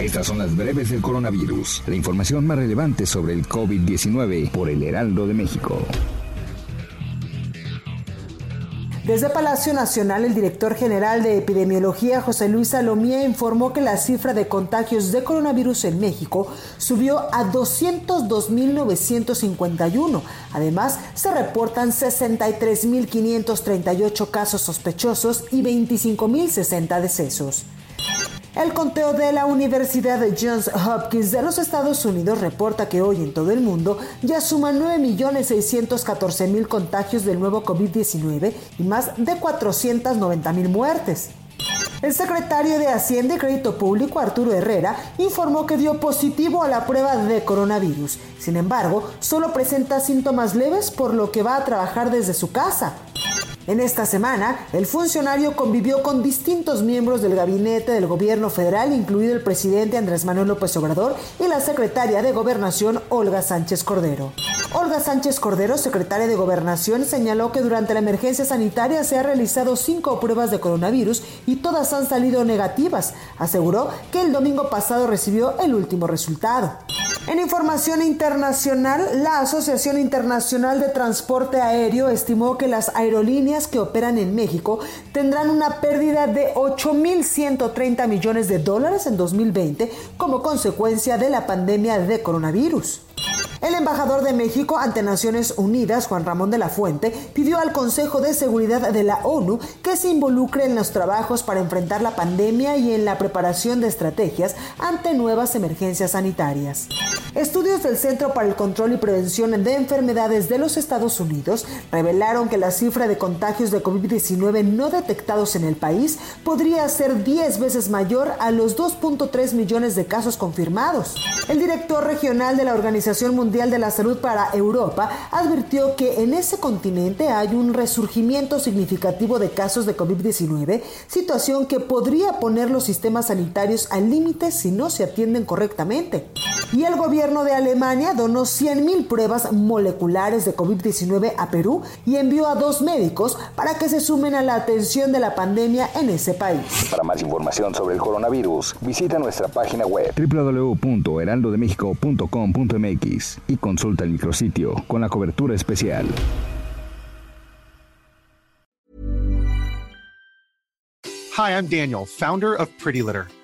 Estas son las breves del coronavirus. La información más relevante sobre el COVID-19 por el Heraldo de México. Desde Palacio Nacional, el director general de epidemiología, José Luis Salomía, informó que la cifra de contagios de coronavirus en México subió a 202.951. Además, se reportan 63.538 casos sospechosos y 25.060 decesos. El conteo de la Universidad Johns Hopkins de los Estados Unidos reporta que hoy en todo el mundo ya suman 9.614.000 contagios del nuevo COVID-19 y más de 490.000 muertes. El secretario de Hacienda y Crédito Público, Arturo Herrera, informó que dio positivo a la prueba de coronavirus. Sin embargo, solo presenta síntomas leves por lo que va a trabajar desde su casa. En esta semana, el funcionario convivió con distintos miembros del gabinete del gobierno federal, incluido el presidente Andrés Manuel López Obrador y la secretaria de Gobernación, Olga Sánchez Cordero. Olga Sánchez Cordero, secretaria de Gobernación, señaló que durante la emergencia sanitaria se han realizado cinco pruebas de coronavirus y todas han salido negativas. Aseguró que el domingo pasado recibió el último resultado. En información internacional, la Asociación Internacional de Transporte Aéreo estimó que las aerolíneas que operan en México tendrán una pérdida de 8.130 millones de dólares en 2020 como consecuencia de la pandemia de coronavirus. El embajador de México ante Naciones Unidas, Juan Ramón de la Fuente, pidió al Consejo de Seguridad de la ONU que se involucre en los trabajos para enfrentar la pandemia y en la preparación de estrategias ante nuevas emergencias sanitarias. Estudios del Centro para el Control y Prevención de Enfermedades de los Estados Unidos revelaron que la cifra de contagios de COVID-19 no detectados en el país podría ser 10 veces mayor a los 2.3 millones de casos confirmados. El director regional de la Organización Mundial de la Salud para Europa advirtió que en ese continente hay un resurgimiento significativo de casos de COVID-19, situación que podría poner los sistemas sanitarios al límite si no se atienden correctamente. Y el gobierno de Alemania donó 100.000 pruebas moleculares de COVID-19 a Perú y envió a dos médicos para que se sumen a la atención de la pandemia en ese país. Para más información sobre el coronavirus, visita nuestra página web www.heraldodemexico.com.mx y consulta el micrositio con la cobertura especial. Hi, I'm Daniel, founder of Pretty Litter.